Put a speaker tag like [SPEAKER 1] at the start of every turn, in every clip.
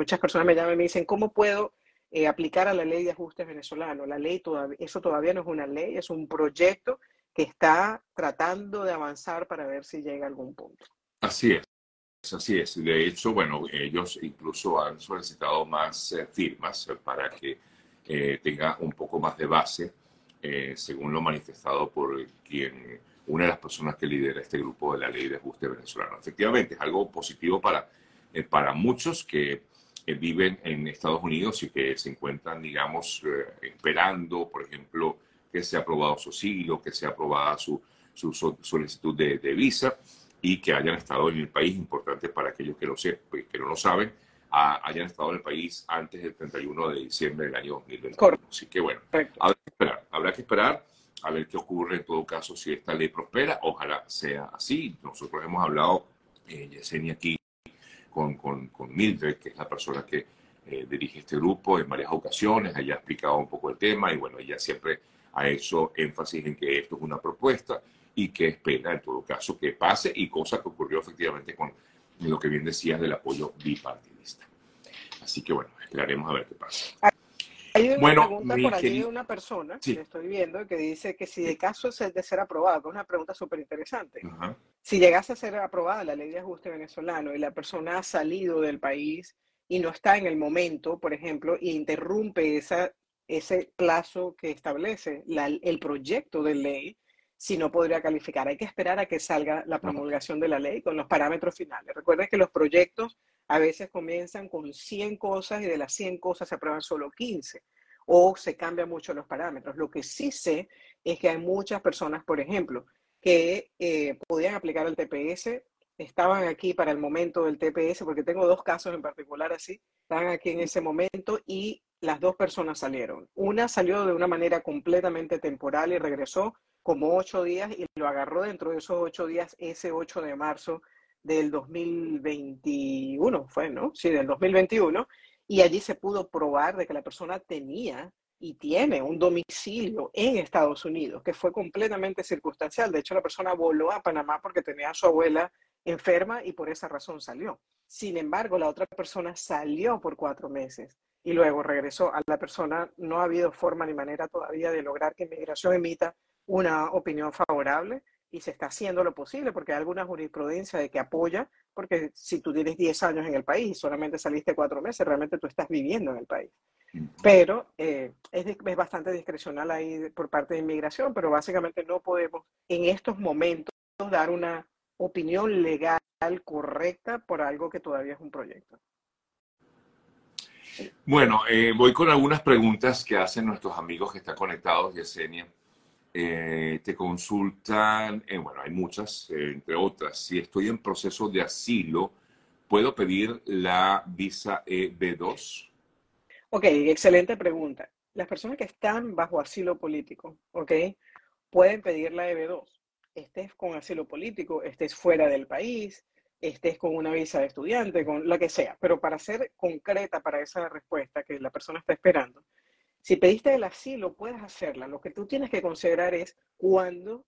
[SPEAKER 1] muchas personas me llaman y me dicen, ¿cómo puedo eh, aplicar a la ley de ajustes venezolano? La ley eso todavía no es una ley, es un proyecto que está tratando de avanzar para ver si llega a algún punto.
[SPEAKER 2] Así es. Así es. De hecho, bueno, ellos incluso han solicitado más eh, firmas para que eh, tenga un poco más de base, eh, según lo manifestado por quien, una de las personas que lidera este grupo de la ley de ajuste venezolano. Efectivamente, es algo positivo para, para muchos que viven en Estados Unidos y que se encuentran, digamos, esperando, por ejemplo, que sea aprobado su asilo, que sea aprobada su, su solicitud de, de visa y que hayan estado en el país, importante para aquellos que, lo sepan, que no lo saben, hayan estado en el país antes del 31 de diciembre del año 2021. Así que bueno, habrá que esperar, habrá que esperar a ver qué ocurre en todo caso si esta ley prospera. Ojalá sea así. Nosotros hemos hablado, eh, Yesenia, aquí con, con, con, Mildred, que es la persona que eh, dirige este grupo en varias ocasiones. Ella ha explicado un poco el tema y bueno, ella siempre ha hecho énfasis en que esto es una propuesta y que espera en todo caso que pase y cosa que ocurrió efectivamente con lo que bien decías del apoyo bipartidista. Así que bueno, esperaremos a ver qué pasa.
[SPEAKER 1] Hay una bueno, pregunta por allí de una persona que estoy viendo que dice que si de caso es de ser aprobado, que es una pregunta súper interesante, si llegase a ser aprobada la ley de ajuste venezolano y la persona ha salido del país y no está en el momento, por ejemplo, e interrumpe esa, ese plazo que establece el proyecto de ley, si no podría calificar. Hay que esperar a que salga la promulgación de la ley con los parámetros finales. Recuerden que los proyectos a veces comienzan con 100 cosas y de las 100 cosas se aprueban solo 15 o se cambian mucho los parámetros. Lo que sí sé es que hay muchas personas, por ejemplo, que eh, podían aplicar el TPS, estaban aquí para el momento del TPS, porque tengo dos casos en particular así, estaban aquí en ese momento y las dos personas salieron. Una salió de una manera completamente temporal y regresó como ocho días y lo agarró dentro de esos ocho días ese 8 de marzo del 2021, fue, ¿no? Sí, del 2021. Y allí se pudo probar de que la persona tenía y tiene un domicilio en Estados Unidos, que fue completamente circunstancial. De hecho, la persona voló a Panamá porque tenía a su abuela enferma y por esa razón salió. Sin embargo, la otra persona salió por cuatro meses y luego regresó. A la persona no ha habido forma ni manera todavía de lograr que inmigración emita una opinión favorable y se está haciendo lo posible porque hay alguna jurisprudencia de que apoya, porque si tú tienes 10 años en el país y solamente saliste cuatro meses, realmente tú estás viviendo en el país. Pero eh, es, es, bastante discrecional ahí por parte de inmigración, pero básicamente no podemos en estos momentos dar una opinión legal correcta por algo que todavía es un proyecto.
[SPEAKER 2] Bueno, eh, voy con algunas preguntas que hacen nuestros amigos que están conectados, Yesenia. Eh, te consultan, eh, bueno, hay muchas, eh, entre otras, si estoy en proceso de asilo, ¿puedo pedir la visa EB2?
[SPEAKER 1] Ok, excelente pregunta. Las personas que están bajo asilo político, ok, pueden pedir la EB2. Estés con asilo político, estés fuera del país, estés con una visa de estudiante, con la que sea, pero para ser concreta para esa respuesta que la persona está esperando, si pediste el asilo, puedes hacerla. Lo que tú tienes que considerar es cuándo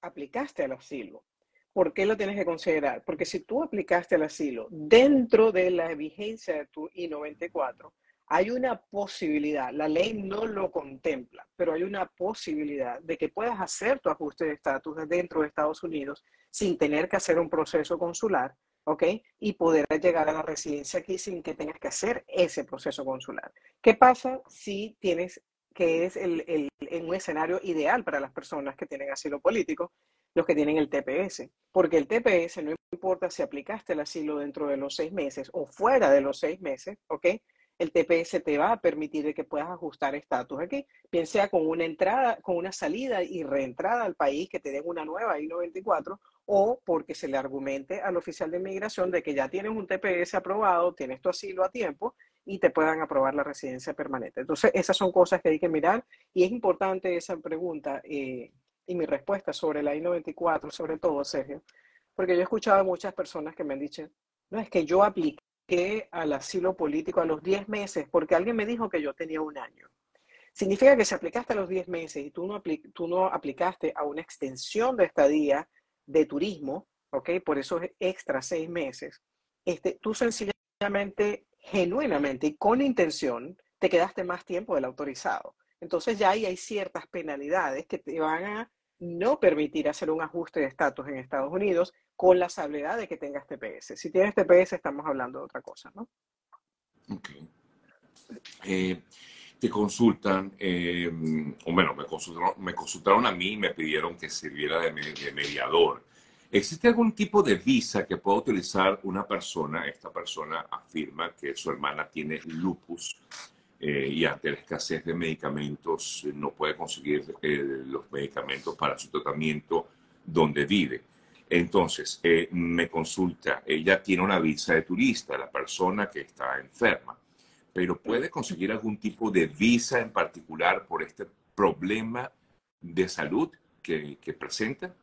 [SPEAKER 1] aplicaste al asilo. ¿Por qué lo tienes que considerar? Porque si tú aplicaste al asilo dentro de la vigencia de tu I-94, hay una posibilidad, la ley no lo contempla, pero hay una posibilidad de que puedas hacer tu ajuste de estatus dentro de Estados Unidos sin tener que hacer un proceso consular ¿ok? Y poder llegar a la residencia aquí sin que tengas que hacer ese proceso consular. ¿Qué pasa si tienes, que es el, el, un escenario ideal para las personas que tienen asilo político, los que tienen el TPS? Porque el TPS no importa si aplicaste el asilo dentro de los seis meses o fuera de los seis meses, ¿ok? el TPS te va a permitir que puedas ajustar estatus aquí, bien sea con una entrada, con una salida y reentrada al país que te den una nueva I-94 o porque se le argumente al oficial de inmigración de que ya tienes un TPS aprobado, tienes tu asilo a tiempo y te puedan aprobar la residencia permanente. Entonces, esas son cosas que hay que mirar y es importante esa pregunta eh, y mi respuesta sobre la I-94, sobre todo, Sergio, porque yo he escuchado a muchas personas que me han dicho, no, es que yo apliqué al asilo político a los 10 meses porque alguien me dijo que yo tenía un año. Significa que si aplicaste a los 10 meses y tú no, tú no aplicaste a una extensión de estadía de turismo, ¿ok? Por eso es extra seis meses. Este, tú sencillamente genuinamente y con intención te quedaste más tiempo del autorizado. Entonces ya ahí hay ciertas penalidades que te van a no permitir hacer un ajuste de estatus en Estados Unidos con la salvedad de que tengas TPS. Si tienes TPS estamos hablando de otra cosa, ¿no?
[SPEAKER 2] Ok. Eh, te consultan, eh, o bueno, me consultaron, me consultaron a mí y me pidieron que sirviera de, de mediador. ¿Existe algún tipo de visa que pueda utilizar una persona? Esta persona afirma que su hermana tiene lupus eh, y ante la escasez de medicamentos no puede conseguir eh, los medicamentos para su tratamiento donde vive. Entonces, eh, me consulta, ella tiene una visa de turista, la persona que está enferma, pero puede conseguir algún tipo de visa en particular por este problema de salud que, que presenta?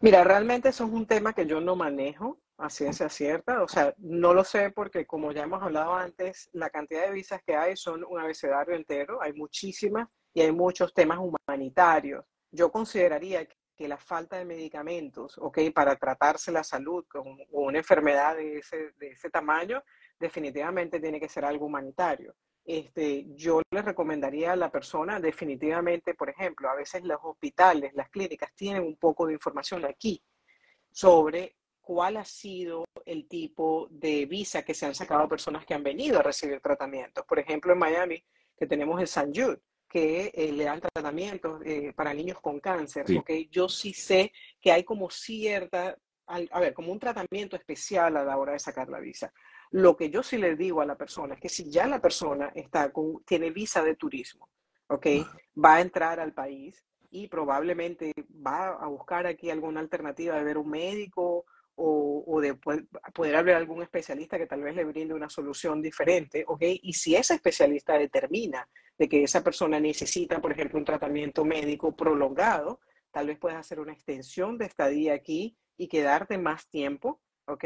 [SPEAKER 1] Mira, realmente eso es un tema que yo no manejo a ciencia cierta. O sea, no lo sé porque como ya hemos hablado antes, la cantidad de visas que hay son un abecedario entero, hay muchísimas y hay muchos temas humanitarios. Yo consideraría que la falta de medicamentos, ok, para tratarse la salud con una enfermedad de ese, de ese tamaño, definitivamente tiene que ser algo humanitario. Este, yo le recomendaría a la persona definitivamente, por ejemplo, a veces los hospitales, las clínicas tienen un poco de información aquí sobre cuál ha sido el tipo de visa que se han sacado personas que han venido a recibir tratamientos. Por ejemplo, en Miami, que tenemos el San Jude, que eh, le dan tratamientos eh, para niños con cáncer. porque Yo sí sé que hay como cierta, a, ver, como un tratamiento especial a la hora de sacar la visa. Lo que yo sí le digo a la persona es que si ya la persona está con, tiene visa de turismo, ¿ok? Va a entrar al país y probablemente va a buscar aquí alguna alternativa de ver un médico o, de poder, hablar a algún especialista que tal vez le brinde una solución diferente, ¿ok? Y si ese especialista determina de que esa persona necesita, por ejemplo, un tratamiento médico prolongado, tal vez puedas hacer una extensión de estadía aquí y quedarte más tiempo, ¿ok?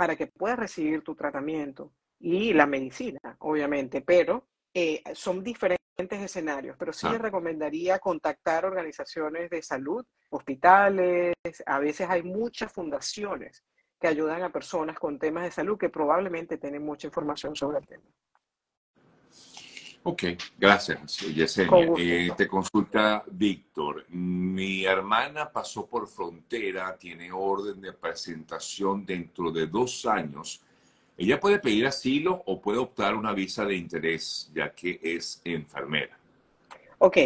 [SPEAKER 1] Para que puedas recibir tu tratamiento y la medicina, obviamente, pero eh, son diferentes escenarios, pero sí les recomendaría contactar organizaciones de salud, hospitales, a veces hay muchas fundaciones que ayudan a personas con temas de salud que probablemente tienen mucha información sobre el tema.
[SPEAKER 2] Ok, gracias, Yesenia. Eh, te consulta Víctor. Mi hermana pasó por frontera, tiene orden de presentación dentro de dos años ella puede pedir asilo o puede optar una visa de interés, ya que es enfermera.
[SPEAKER 1] Ok,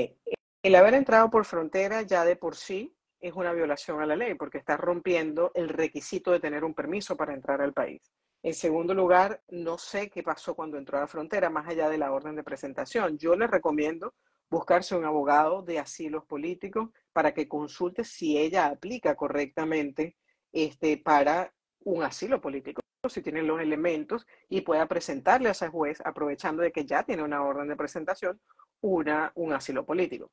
[SPEAKER 1] el haber entrado por frontera ya de por sí es una violación a la ley porque está rompiendo el requisito de tener un permiso para entrar al país. En segundo lugar, no sé qué pasó cuando entró a la frontera, más allá de la orden de presentación. Yo le recomiendo buscarse un abogado de asilos políticos para que consulte si ella aplica correctamente este, para un asilo político si tiene los elementos y pueda presentarle a ese juez, aprovechando de que ya tiene una orden de presentación, una, un asilo político.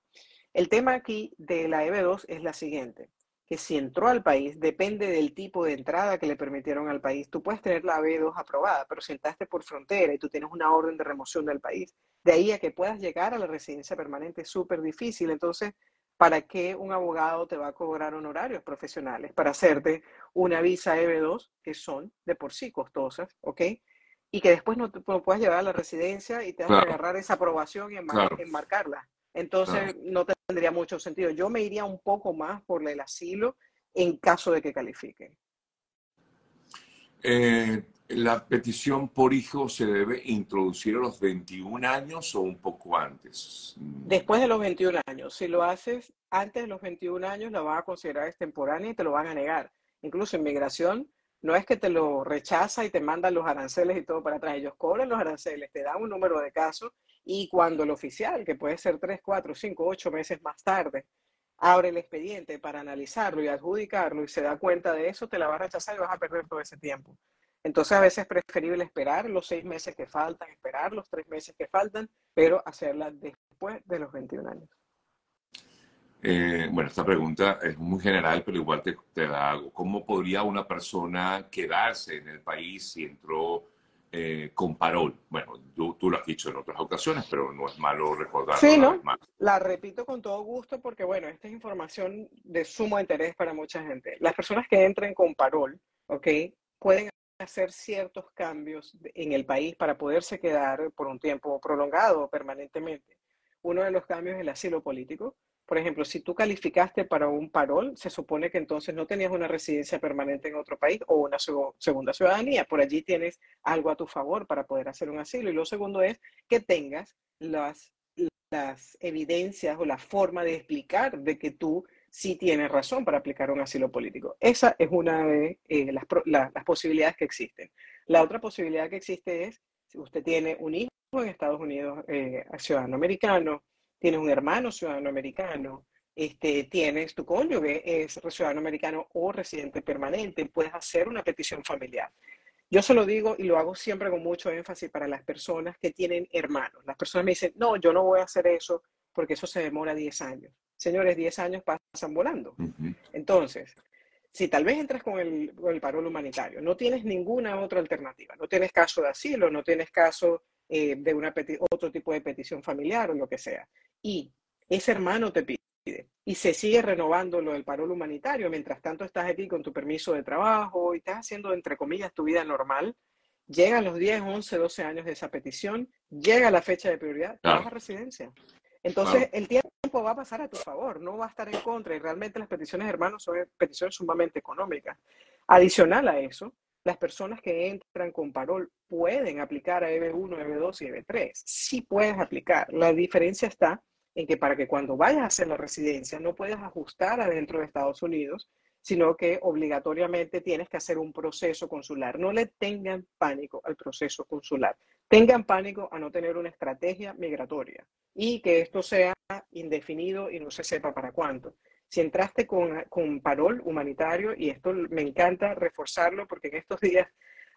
[SPEAKER 1] El tema aquí de la EB2 es la siguiente, que si entró al país, depende del tipo de entrada que le permitieron al país. Tú puedes tener la EB2 aprobada, pero si entraste por frontera y tú tienes una orden de remoción del país, de ahí a que puedas llegar a la residencia permanente es súper difícil. Entonces, ¿para qué un abogado te va a cobrar honorarios profesionales? Para hacerte una visa EB2, que son de por sí costosas, ¿ok? Y que después no te puedas llevar a la residencia y te vas a agarrar esa aprobación y enmarcarla. Entonces, no tendría mucho sentido. Yo me iría un poco más por el asilo en caso de que califique.
[SPEAKER 2] Eh, ¿La petición por hijo se debe introducir a los 21 años o un poco antes?
[SPEAKER 1] Después de los 21 años. Si lo haces antes de los 21 años, la van a considerar extemporánea y te lo van a negar. Incluso en migración, no es que te lo rechaza y te mandan los aranceles y todo para atrás. Ellos cobran los aranceles, te dan un número de casos y cuando el oficial, que puede ser 3, 4, 5, 8 meses más tarde, abre el expediente para analizarlo y adjudicarlo y se da cuenta de eso, te la va a rechazar y vas a perder todo ese tiempo. Entonces a veces es preferible esperar los seis meses que faltan, esperar los tres meses que faltan, pero hacerla después de los 21 años.
[SPEAKER 2] Eh, bueno, esta pregunta es muy general, pero igual te, da algo. ¿Cómo podría una persona quedarse en el país si entró eh, con parol? Bueno, tú, tú, lo has dicho en otras ocasiones, pero no es malo recordarlo.
[SPEAKER 1] Sí, ¿no? La repito con todo gusto porque, bueno, esta es información de sumo interés para mucha gente. Las personas que entren con parol, ¿ok? Pueden hacer ciertos cambios en el país para poderse quedar por un tiempo prolongado o permanentemente. Uno de los cambios es el asilo político. Por ejemplo, si tú calificaste para un parol, se supone que entonces no tenías una residencia permanente en otro país o una segunda ciudadanía. Por allí tienes algo a tu favor para poder hacer un asilo. Y lo segundo es que tengas las, las evidencias o la forma de explicar de que tú sí tienes razón para aplicar un asilo político. Esa es una de eh, las, las posibilidades que existen. La otra posibilidad que existe es si usted tiene un hijo en Estados Unidos, eh, ciudadano americano, tienes un hermano ciudadano americano, este, tienes tu cónyuge es ciudadano americano o residente permanente, puedes hacer una petición familiar. Yo se lo digo y lo hago siempre con mucho énfasis para las personas que tienen hermanos. Las personas me dicen, no, yo no voy a hacer eso porque eso se demora 10 años. Señores, 10 años pasan volando. Entonces, si tal vez entras con el, con el parol humanitario, no tienes ninguna otra alternativa, no tienes caso de asilo, no tienes caso eh, de una otro tipo de petición familiar o lo que sea, y ese hermano te pide y se sigue renovando lo del parol humanitario, mientras tanto estás aquí con tu permiso de trabajo y estás haciendo, entre comillas, tu vida normal, llegan los 10, 11, 12 años de esa petición, llega la fecha de prioridad, vas a residencia. Entonces, el tiempo va a pasar a tu favor, no va a estar en contra y realmente las peticiones hermanos son peticiones sumamente económicas. Adicional a eso, las personas que entran con parol pueden aplicar a EB1, EB2 y EB3. Sí puedes aplicar. La diferencia está en que para que cuando vayas a hacer la residencia no puedes ajustar adentro de Estados Unidos, sino que obligatoriamente tienes que hacer un proceso consular. No le tengan pánico al proceso consular. Tengan pánico a no tener una estrategia migratoria y que esto sea indefinido y no se sepa para cuánto. Si entraste con, con parol humanitario, y esto me encanta reforzarlo porque en estos días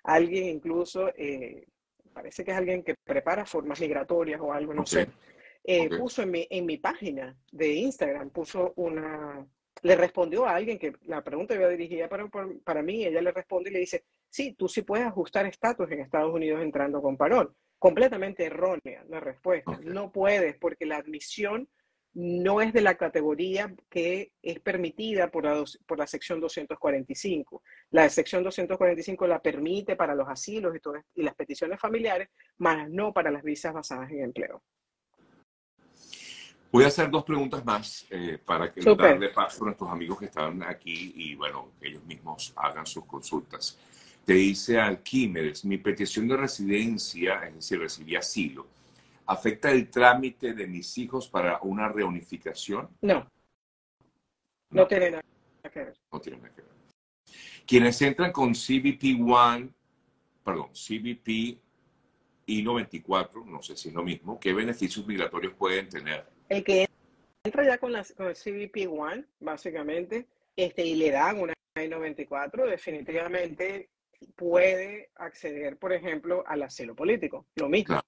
[SPEAKER 1] alguien incluso, eh, parece que es alguien que prepara formas migratorias o algo, no sé, eh, puso en mi, en mi página de Instagram, puso una, le respondió a alguien que la pregunta iba dirigida para, para mí, ella le responde y le dice, sí, tú sí puedes ajustar estatus en Estados Unidos entrando con parol. Completamente errónea la respuesta. No puedes porque la admisión no es de la categoría que es permitida por la, por la sección 245. La sección 245 la permite para los asilos y, y las peticiones familiares, más no para las visas basadas en empleo.
[SPEAKER 2] Voy a hacer dos preguntas más eh, para que darle paso a nuestros amigos que están aquí y, bueno, ellos mismos hagan sus consultas. Te dice Alquímedes, mi petición de residencia, es decir, recibí asilo, ¿afecta el trámite de mis hijos para una reunificación?
[SPEAKER 1] No. No, tiene nada que ver.
[SPEAKER 2] No tiene nada que ver. Quienes entran con CBP-1, perdón, CBP I-94, no sé si es lo mismo, ¿qué beneficios migratorios pueden tener?
[SPEAKER 1] El que entra ya con, la, con el CBP One, básicamente, este, y le dan una I-94, definitivamente puede acceder, por ejemplo, al asilo político, lo mismo.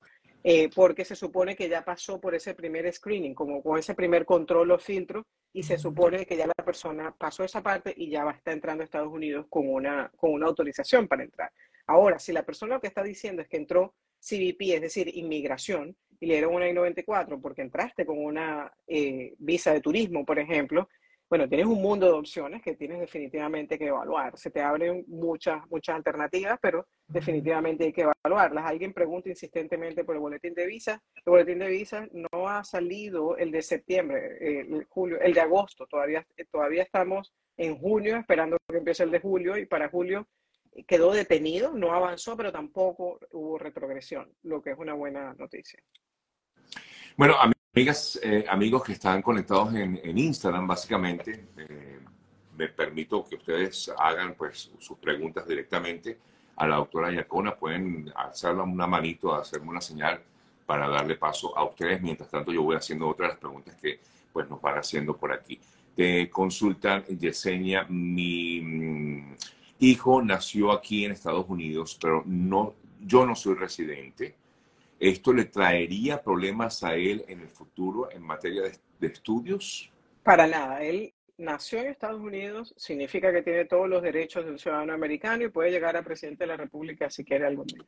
[SPEAKER 1] Eh, porque se supone que ya pasó por ese primer screening, como con ese primer control o filtro, y se supone que ya la persona pasó esa parte y ya va a estar entrando a Estados Unidos con una, con una autorización para entrar. Ahora, si la persona lo que está diciendo es que entró CBP, es decir, inmigración, y le dieron una I-94 porque entraste con una eh, visa de turismo, por ejemplo, bueno, tienes un mundo de opciones que tienes definitivamente que evaluar. Se te abren muchas, muchas alternativas, pero definitivamente hay que evaluarlas. Alguien pregunta insistentemente por el boletín de visa. El boletín de visa no ha salido el de septiembre, el, julio, el de agosto. Todavía, todavía estamos en junio esperando que empiece el de julio y para julio quedó detenido, no avanzó, pero tampoco hubo retrogresión, lo que es una buena noticia.
[SPEAKER 2] Bueno, amigas, eh, amigos que están conectados en, Instagram, básicamente, eh, me permito que ustedes hagan pues sus preguntas directamente a la doctora Yacona. Pueden alzarle una manito, hacerme una señal para darle paso a ustedes. Mientras tanto, yo voy haciendo otras las preguntas que pues nos van haciendo por aquí. Te consultan, Yesenia, mi mm, hijo nació aquí en Estados Unidos, pero no, yo no soy residente. ¿Esto le traería problemas a él en el futuro en materia de, estudios?
[SPEAKER 1] Para nada. Él nació en Estados Unidos, significa que tiene todos los derechos del ciudadano americano y puede llegar a presidente de la República si quiere algún día.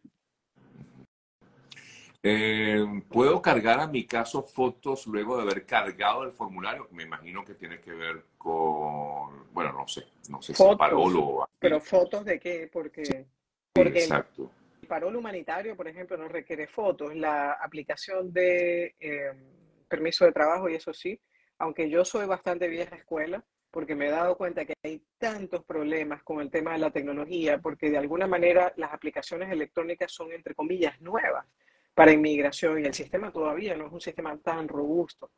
[SPEAKER 2] Eh, ¿Puedo cargar a mi caso fotos luego de haber cargado el formulario? Me imagino que tiene que ver con, bueno, no sé, no sé
[SPEAKER 1] si parolo. ¿Pero fotos de qué? Porque...
[SPEAKER 2] exacto.
[SPEAKER 1] El parol humanitario, por ejemplo, no requiere fotos. La aplicación de eh, permiso de trabajo, y eso sí, aunque yo soy bastante vieja escuela, porque me he dado cuenta que hay tantos problemas con el tema de la tecnología, porque de alguna manera las aplicaciones electrónicas son, entre comillas, nuevas para inmigración y el sistema todavía no es un sistema tan robusto.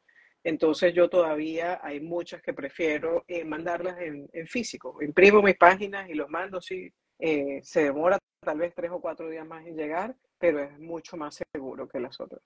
[SPEAKER 1] Entonces yo todavía hay muchas que prefiero eh, mandarlas en, físico. Imprimo mis páginas y los mando, sí. Eh, se demora tal vez tres o cuatro días más en llegar, pero es mucho más seguro que las otras.